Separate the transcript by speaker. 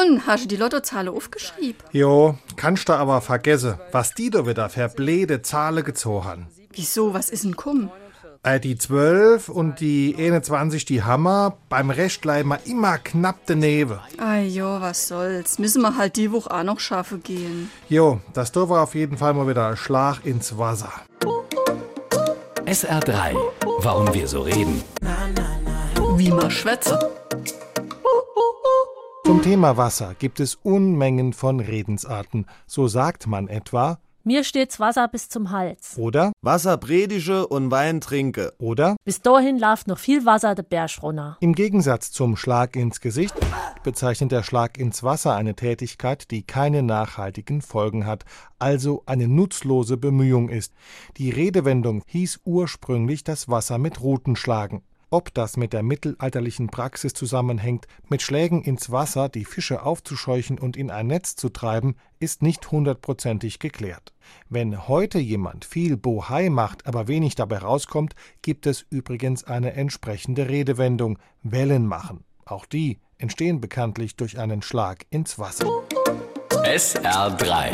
Speaker 1: Und hast du die Lottozahl aufgeschrieben?
Speaker 2: Jo, kannst du aber vergessen, was die da wieder für blöde Zahlen gezogen haben.
Speaker 1: Wieso, was ist denn kumm?
Speaker 2: Äh, die 12 und die 21, die Hammer, beim Rest bleiben wir immer knapp daneben.
Speaker 1: Ah jo, was soll's. Müssen wir halt die Woche auch noch schaffen gehen.
Speaker 2: Jo, das da war auf jeden Fall mal wieder ein Schlag ins Wasser.
Speaker 3: SR3. Warum wir so reden.
Speaker 1: Wie man schwätze.
Speaker 2: Zum Thema Wasser gibt es Unmengen von Redensarten. So sagt man etwa,
Speaker 4: Mir steht's Wasser bis zum Hals.
Speaker 2: oder,
Speaker 5: Wasser predige und Wein trinke.
Speaker 2: oder.
Speaker 4: Bis dahin läuft noch viel Wasser de Berg runter.
Speaker 2: Im Gegensatz zum Schlag ins Gesicht bezeichnet der Schlag ins Wasser eine Tätigkeit, die keine nachhaltigen Folgen hat, also eine nutzlose Bemühung ist. Die Redewendung hieß ursprünglich das Wasser mit Ruten schlagen. Ob das mit der mittelalterlichen Praxis zusammenhängt, mit Schlägen ins Wasser die Fische aufzuscheuchen und in ein Netz zu treiben, ist nicht hundertprozentig geklärt. Wenn heute jemand viel Bohai macht, aber wenig dabei rauskommt, gibt es übrigens eine entsprechende Redewendung Wellen machen. Auch die entstehen bekanntlich durch einen Schlag ins Wasser.
Speaker 3: SR3.